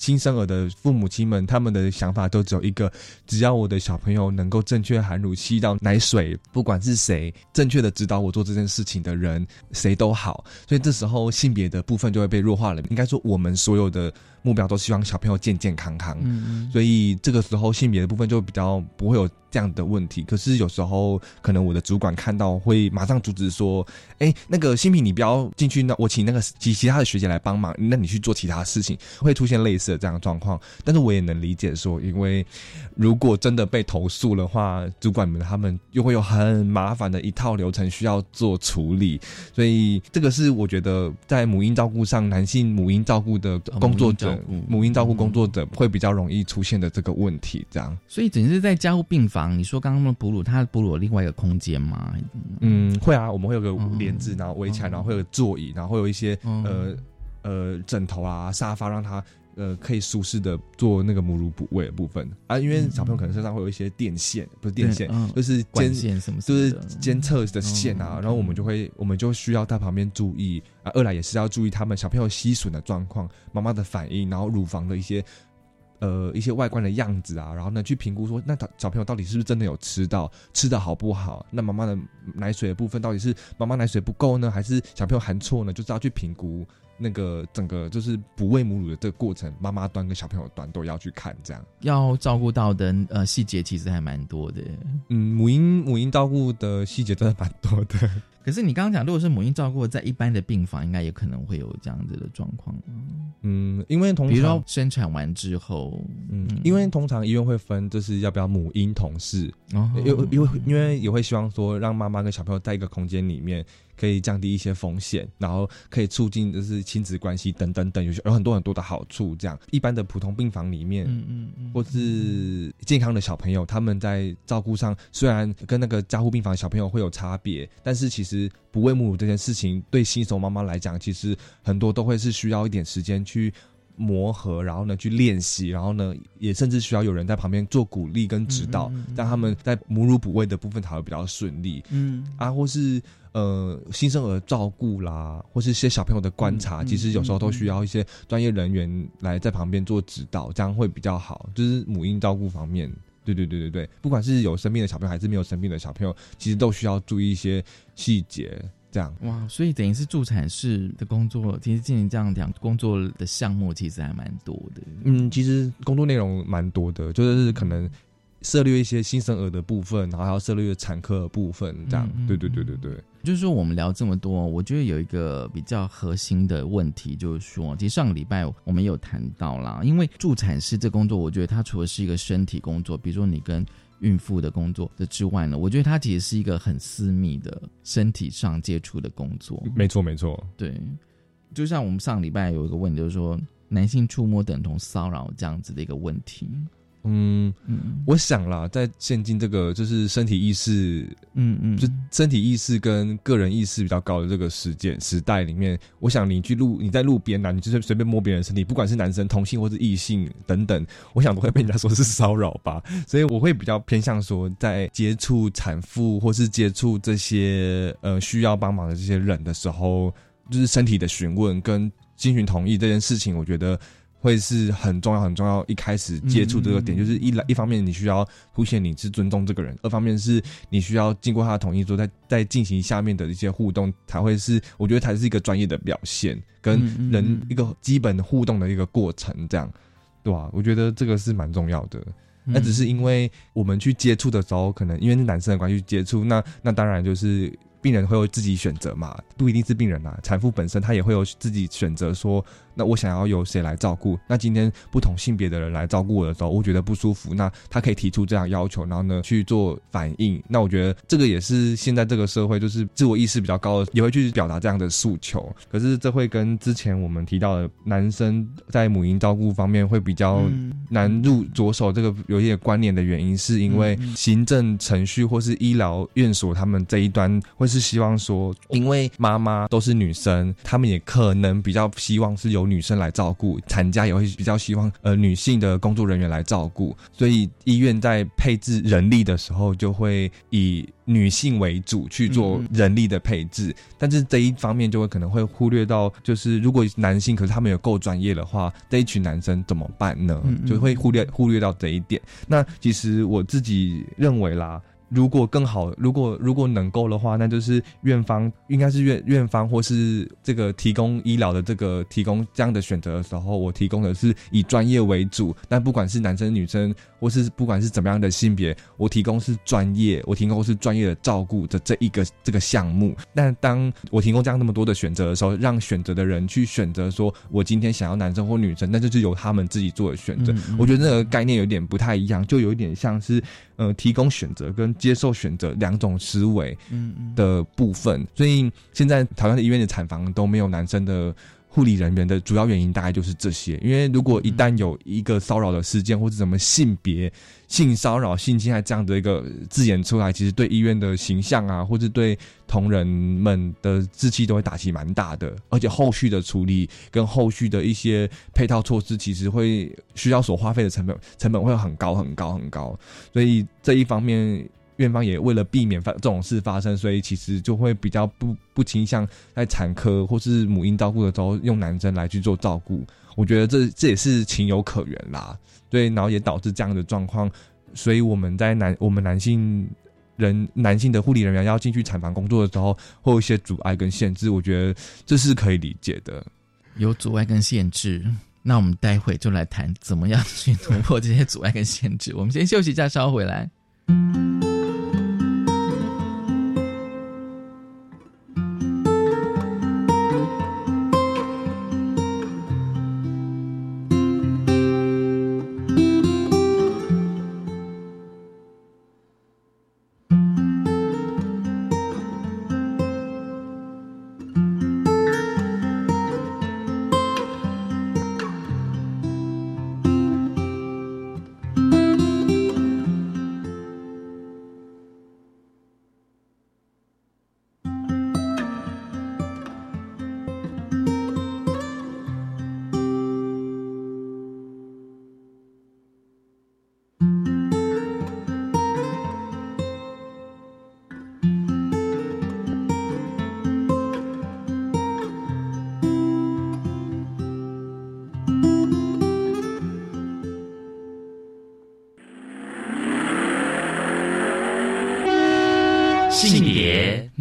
新生儿的父母亲们，他们的想法都只有一个：只要我的小朋友能够正确含乳、吸到奶水，不管是谁正确的指导我做这件事情的人，谁都好。所以这时候性别的部分就会被弱化了。应该说，我们所有的目标都希望小朋友健健康康。嗯所以这个时候性别的部分就比较不会有这样的问题。可是有时候可能我的主管看到会马上阻止说：“哎、那个新品你不要进去，那我请那个其其他的学姐来帮忙，那你去做其他事情。”会出现类似的这样的状况。但是我也能理解说，因为如果真的被投诉的话，主管们他们又会有很麻烦的一套流程需要做处理。所以这个是我觉得在母婴照顾上，男性母婴照顾的工作者哦母婴照顾，工作者会比较容易出现的这个问题。这样，所以只是在加护病房，你说刚刚的哺乳，它哺乳有另外一个空间吗？嗯，会啊，我们会有个哦帘子，然后围起来，然后会有座椅，然后会有一些呃呃枕头啊、沙发，让他呃可以舒适的做那个母乳哺喂的部分啊。因为小朋友可能身上会有一些电线，不是电线嗯，就是管监线什么什么就是监测的线啊。嗯然后我们就会，我们就需要在旁边注意啊。二来也是要注意他们小朋友吸吮的状况、妈妈的反应，然后乳房的一些。呃，一些外观的样子啊，然后呢，去评估说，那小小朋友到底是不是真的有吃到，吃的好不好？那妈妈的奶水的部分到底是妈妈奶水不够呢，还是小朋友含错呢？就是要去评估那个整个就是哺喂母乳的这个过程，妈妈端跟小朋友端都要去看，这样。要照顾到的呃细节其实还蛮多的。嗯，母婴母婴照顾的细节真的蛮多的。可是你刚刚讲，如果是母婴照顾，在一般的病房，应该有可能会有这样子的状况。嗯，因为通常比如说生产完之后，嗯，因为通常医院会分，就是要不要母婴同事，哦因为因为因为也会希望说，让妈妈跟小朋友在一个空间里面，可以降低一些风险，然后可以促进就是亲子关系等等等，有些有很多很多的好处。这样，一般的普通病房里面，嗯嗯嗯，或是健康的小朋友，他们在照顾上虽然跟那个加护病房小朋友会有差别，但是其实不喂母乳这件事情，对新手妈妈来讲，其实很多都会是需要一点时间去。磨合，然后呢去练习，然后呢也甚至需要有人在旁边做鼓励跟指导，让他们在母乳哺喂的部分才会比较顺利。嗯啊，或是呃新生儿照顾啦，或是一些小朋友的观察，嗯其实有时候都需要一些专业人员来在旁边做指导，这样会比较好。就是母婴照顾方面，对对对对对，不管是有生病的小朋友还是没有生病的小朋友，其实都需要注意一些细节。这样哇，所以等于是助产士的工作，其实进行这样讲，工作的项目其实还蛮多的。嗯，其实工作内容蛮多的，就是可能涉猎一些新生儿的部分，然后还要涉猎产科的部分，这样。对对对对对。就是说，我们聊这么多，我觉得有一个比较核心的问题，就是说，其实上个礼拜我们有谈到啦，因为助产师这工作，我觉得它除了是一个身体工作，比如说你跟孕妇的工作的之外呢，我觉得它其实是一个很私密的身体上接触的工作。没错，没错。对，就像我们上礼拜有一个问题，就是说男性触摸等同骚扰这样子的一个问题。嗯嗯，我想啦，在现今这个就是身体意识，嗯嗯，就身体意识跟个人意识比较高的这个时间时代里面，我想你去路你在路边呐，你就是随便摸别人身体，不管是男生、同性或是异性等等，我想都会被人家说是骚扰吧。所以我会比较偏向说，在接触产妇或是接触这些呃需要帮忙的这些人的时候，就是身体的询问跟经询同意这件事情，我觉得。会是很重要很重要，一开始接触这个点，嗯。就是一来一方面你需要凸显你是尊重这个人，二方面是你需要经过他的同意之后，再再进行下面的一些互动，才会是我觉得才是一个专业的表现，跟嗯人一个基本的互动的一个过程，这样，对吧、我觉得这个是蛮重要的。那只是因为我们去接触的时候，可能因为是男生的关系去接触，那那当然就是病人会有自己选择嘛，不一定是病人啊，产妇本身她也会有自己选择说，那我想要由谁来照顾？那今天不同性别的人来照顾我的时候，我觉得不舒服，那他可以提出这样要求，然后呢去做反应。那我觉得这个也是现在这个社会就是自我意识比较高的，也会去表达这样的诉求。可是这会跟之前我们提到的男生在母婴照顾方面会比较难入着手，这个有一些关联的原因，是因为行政程序或是医疗院所他们这一端会是希望说，因为妈妈都是女生，他们也可能比较希望是由女生来照顾，产家也会比较希望呃女性的工作人员来照顾，所以医院在配置人力的时候就会以女性为主去做人力的配置，但是这一方面就会可能会忽略到，就是如果男性可是他们有够专业的话，这一群男生怎么办呢？就会忽略忽略到这一点。那其实我自己认为啦。如果更好，如果如果能够的话，那就是院方应该是院院方或是这个提供医疗的这个提供这样的选择的时候，我提供的是以专业为主。但不管是男生女生，或是不管是怎么样的性别，我提供是专业，我提供是专业的照顾的这一个这个项目。但当我提供这样那么多的选择的时候，让选择的人去选择说，我今天想要男生或女生，那就是由他们自己做的选择。我觉得那个概念有点不太一样，就有一点像是。呃，提供选择跟接受选择两种思维的部分，所以现在台湾的医院的产房都没有男生的。护理人员的主要原因大概就是这些，因为如果一旦有一个骚扰的事件，或者什么性别、性骚扰、性侵害这样的一个字眼出来，其实对医院的形象啊，或者对同仁们的志气都会打击蛮大的，而且后续的处理跟后续的一些配套措施，其实会需要所花费的成本成本会很高很高很高，所以这一方面。院方也为了避免发这种事发生，所以其实就会比较不不倾向在产科或是母婴照顾的时候用男生来去做照顾。我觉得这这也是情有可原啦。对，然后也导致这样的状况。所以我们在男我们男性人男性的护理人员要进去产房工作的时候，会有一些阻碍跟限制。我觉得这是可以理解的。有阻碍跟限制，那我们待会就来谈怎么样去突破这些阻碍跟限制。我们先休息一下，稍后回来。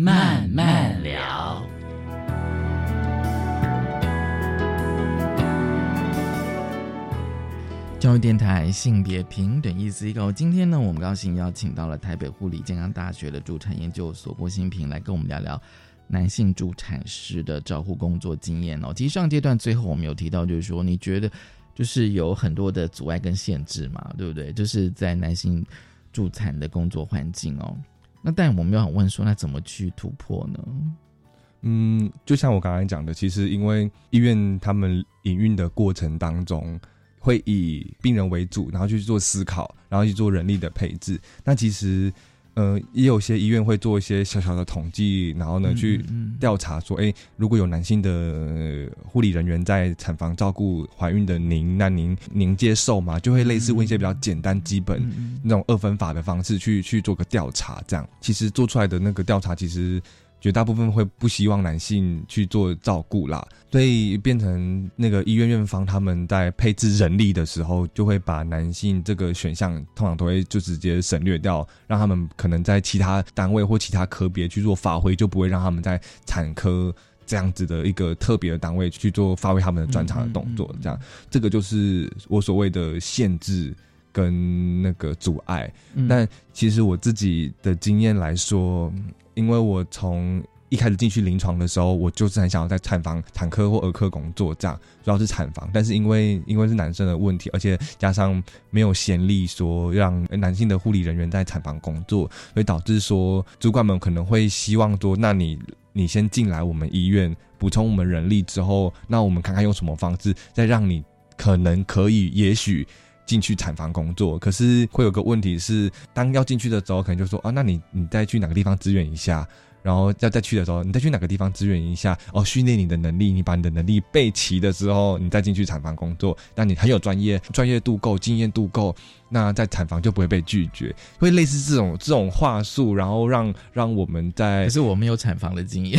慢慢聊。教育电台性别平等意思一个，今天呢，我们高兴邀请到了台北护理健康大学的助产研究所郭新平来跟我们聊聊男性助产师的照护工作经验哦。其实上阶段最后我们有提到，就是说你觉得就是有很多的阻碍跟限制嘛，对不对？就是在男性助产的工作环境哦。那但我们又想问说，那怎么去突破呢？嗯，就像我刚才讲的，其实因为医院他们营运的过程当中。会以病人为主，然后去做思考，然后去做人力的配置。那其实，呃，也有些医院会做一些小小的统计，然后呢去调查说，哎，如果有男性的护理人员在产房照顾怀孕的您，那您您接受吗？就会类似问一些比较简单、基本那种二分法的方式去去做个调查。这样，其实做出来的那个调查，其实。绝大部分会不希望男性去做照顾啦，所以变成那个医院院方他们在配置人力的时候，就会把男性这个选项通常都会就直接省略掉，让他们可能在其他单位或其他科别去做发挥，就不会让他们在产科这样子的一个特别的单位去做发挥他们的专长的动作。这样，这个就是我所谓的限制跟那个阻碍。但其实我自己的经验来说。因为我从一开始进去临床的时候，我就是很想要在产房、产科或儿科工作，这样主要是产房。但是因为因为是男生的问题，而且加上没有先例说让男性的护理人员在产房工作，所以导致说主管们可能会希望说，那你你先进来我们医院补充我们人力之后，那我们看看用什么方式再让你可能可以，也许。进去产房工作，可是会有个问题是，当要进去的时候，可能就说啊，那你你再去哪个地方支援一下，然后要再去的时候，你再去哪个地方支援一下，哦，训练你的能力，你把你的能力备齐的时候，你再进去产房工作，那你很有专业，专业度够，经验度够。那在产房就不会被拒绝，会类似这种这种话术，然后让让我们在。可是我没有产房的经验，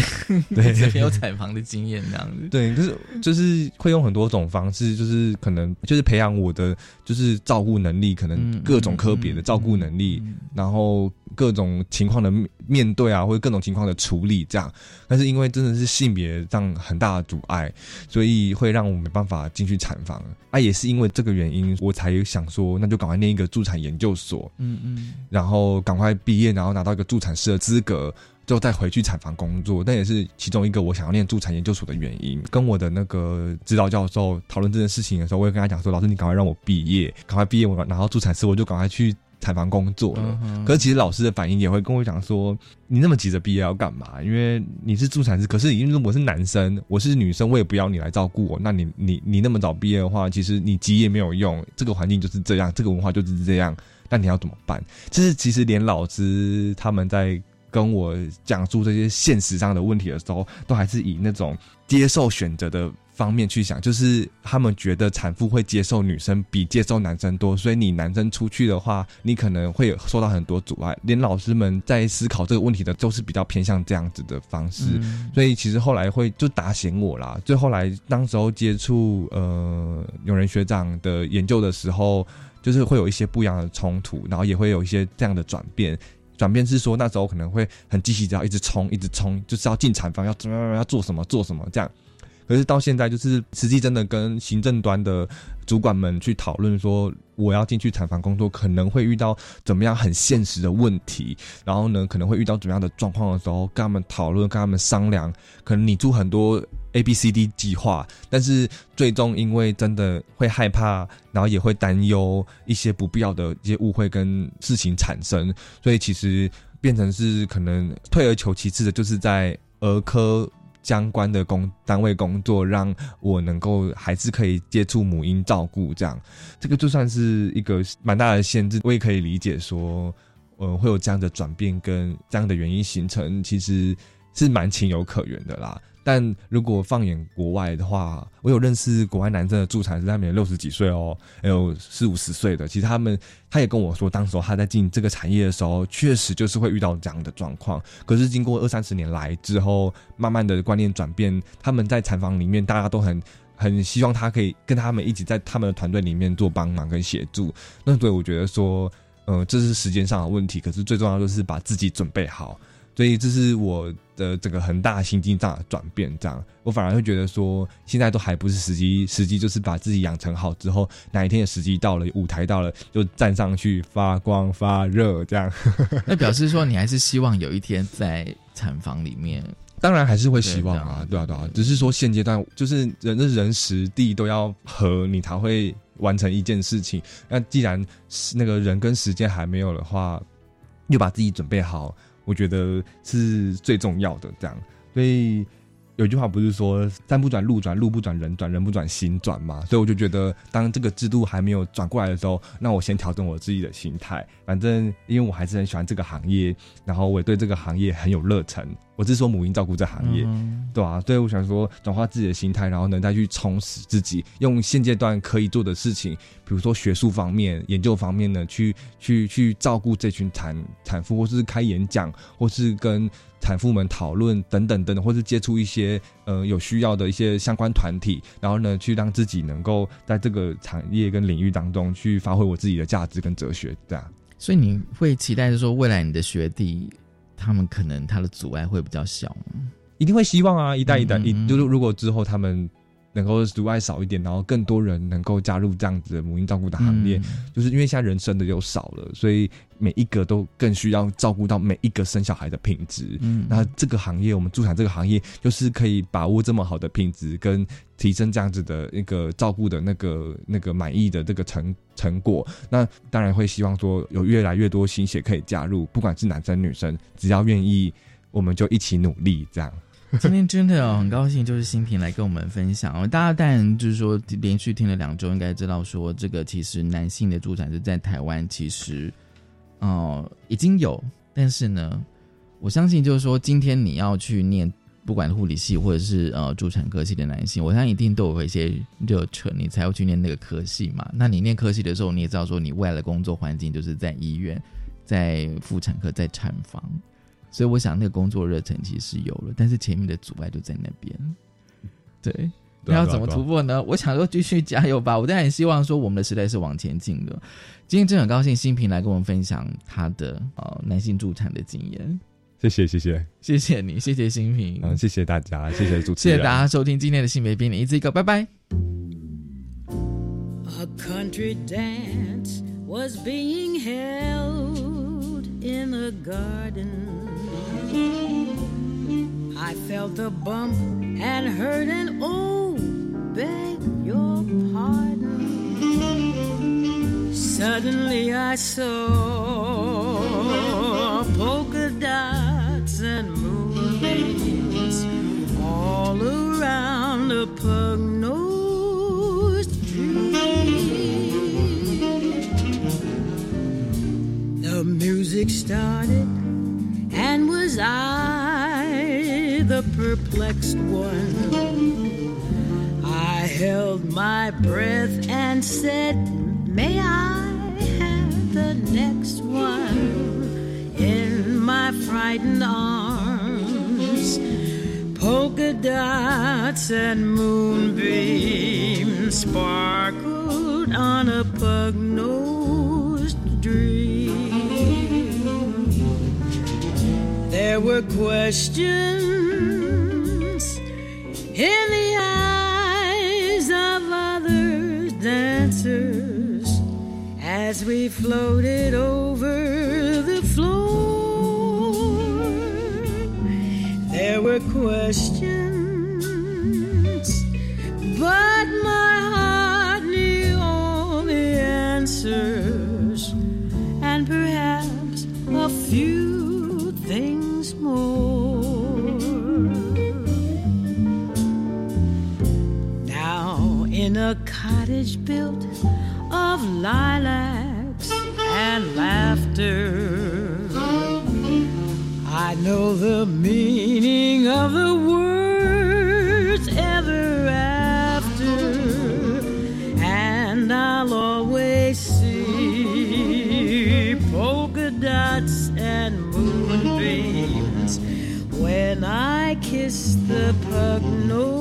对，没有产房的经验这样子。对，就是就是会用很多种方式，就是可能就是培养我的就是照顾能力，可能各种科别的照顾能力，然后各种情况的面对啊，或者各种情况的处理这样。但是因为真的是性别上很大的阻碍，所以会让我没办法进去产房。啊，也是因为这个原因，我才想说，那就赶快。念一个助产研究所，嗯嗯，然后赶快毕业，然后拿到一个助产师的资格，之后再回去产房工作。那也是其中一个我想要念助产研究所的原因。跟我的那个指导教授讨论这件事情的时候，我也跟他讲说：“老师，你赶快让我毕业，赶快毕业，我拿到助产师，我就赶快去。”产房工作了，可是其实老师的反应也会跟我讲说：“你那么急着毕业要干嘛？因为你是助产师，可是因为我是男生，我是女生，我也不要你来照顾我。那你你你那么早毕业的话，其实你急也没有用。这个环境就是这样，这个文化就是这样。那你要怎么办？就是其实连老师他们在跟我讲述这些现实上的问题的时候，都还是以那种接受选择的。”方面去想，就是他们觉得产妇会接受女生比接受男生多，所以你男生出去的话，你可能会受到很多阻碍。连老师们在思考这个问题的，都是比较偏向这样子的方式。所以其实后来会就打醒我啦。最后来当时候接触呃有人学长的研究的时候，就是会有一些不一样的冲突，然后也会有一些这样的转变。转变是说那时候可能会很积极，只要一直冲，一直冲，就是要进产房，要怎么要做什么做什么这样。可是到现在，就是实际真的跟行政端的主管们去讨论说，我要进去产房工作，可能会遇到怎么样很现实的问题，然后呢，可能会遇到怎么样的状况的时候，跟他们讨论，跟他们商量，可能拟出很多 A、B、C、D 计划，但是最终因为真的会害怕，然后也会担忧一些不必要的一些误会跟事情产生，所以其实变成是可能退而求其次的，就是在儿科。相关的工单位工作，让我能够还是可以接触母婴照顾，这样，这个就算是一个蛮大的限制。我也可以理解说，嗯，会有这样的转变跟这样的原因形成，其实是蛮情有可原的啦。但如果放眼国外的话，我有认识国外男生的助产师，他们有六十几岁哦，还有四五十岁的。其实他们，他也跟我说，当时他在进这个产业的时候，确实就是会遇到这样的状况。可是经过二三十年来之后，慢慢的观念转变，他们在产房里面，大家都很很希望他可以跟他们一起在他们的团队里面做帮忙跟协助。那所以我觉得说，呃，这是时间上的问题，可是最重要就是把自己准备好。所以这是我的整个很大心境上的转变，这样我反而会觉得说，现在都还不是时机，时机就是把自己养成好之后，哪一天的时机到了，舞台到了，就站上去发光发热，这样。那表示说，你还是希望有一天在产房里面，当然还是会希望啊，对啊，对啊，只是说现阶段就是人的人时地都要合，你才会完成一件事情。那既然那个人跟时间还没有的话，就把自己准备好。我觉得是最重要的，这样，所以有句话不是说“山不转路转，路不转人转，人不转心转”嘛？所以我就觉得，当这个制度还没有转过来的时候，那我先调整我自己的心态。反正因为我还是很喜欢这个行业，然后我也对这个行业很有热忱。我是说母婴照顾这行业，对吧？所以我想说转化自己的心态，然后呢再去充实自己，用现阶段可以做的事情，比如说学术方面、研究方面呢，去去去照顾这群产产妇，或是开演讲，或是跟产妇们讨论等等等等，或是接触一些呃有需要的一些相关团体，然后呢去让自己能够在这个产业跟领域当中去发挥我自己的价值跟哲学，这样。所以你会期待说未来你的学弟？他们可能他的阻碍会比较小，一定会希望啊，一代一代，一就是如果之后他们能够阻碍少一点，然后更多人能够加入这样子的母婴照顾的行列。就是因为现在人生的又少了，所以每一个都更需要照顾到每一个生小孩的品质。嗯，那这个行业，我们助产这个行业，就是可以把握这么好的品质，跟提升这样子的一个照顾的那个那个满意的这个成成果。那当然会希望说，有越来越多心血可以加入，不管是男生女生，只要愿意，我们就一起努力这样。今天真的很高兴，就是新平来跟我们分享。大家当然就是说连续听了两周，应该知道说这个其实男性的助产是在台湾其实哦已经有，但是呢，我相信就是说今天你要去念不管护理系或者是呃助产科系的男性，我相信一定都有一些热忱，你才会去念那个科系嘛。那你念科系的时候，你也知道说你未来的工作环境就是在医院、在妇产科、在产房。所以我想，那个工作热忱其实有了，但是前面的阻碍就在那边。对，那要怎么突破呢？我想说，继续加油吧！我当然希望说，我们的时代是往前进的。今天真的很高兴，新平来跟我们分享他的呃男性助产的经验。谢谢，谢谢，谢谢你，谢谢新平，嗯，谢谢大家，谢谢主持人，谢谢大家收听今天的性别编理，一字一个，拜拜。A country dance was being held in a garden. I felt a bump and heard an oh, beg your pardon. Suddenly I saw polka dots and moonbeams all around a pug nosed tree. The music started I the perplexed one? I held my breath and said, May I have the next one in my frightened arms? Polka dots and moonbeams sparkled on a pug nosed dream. There were questions in the eyes of other dancers as we floated over the floor. There were questions, cottage built of lilacs and laughter, I know the meaning of the words ever after, and I'll always see polka dots and moonbeams when I kiss the pug. Nosed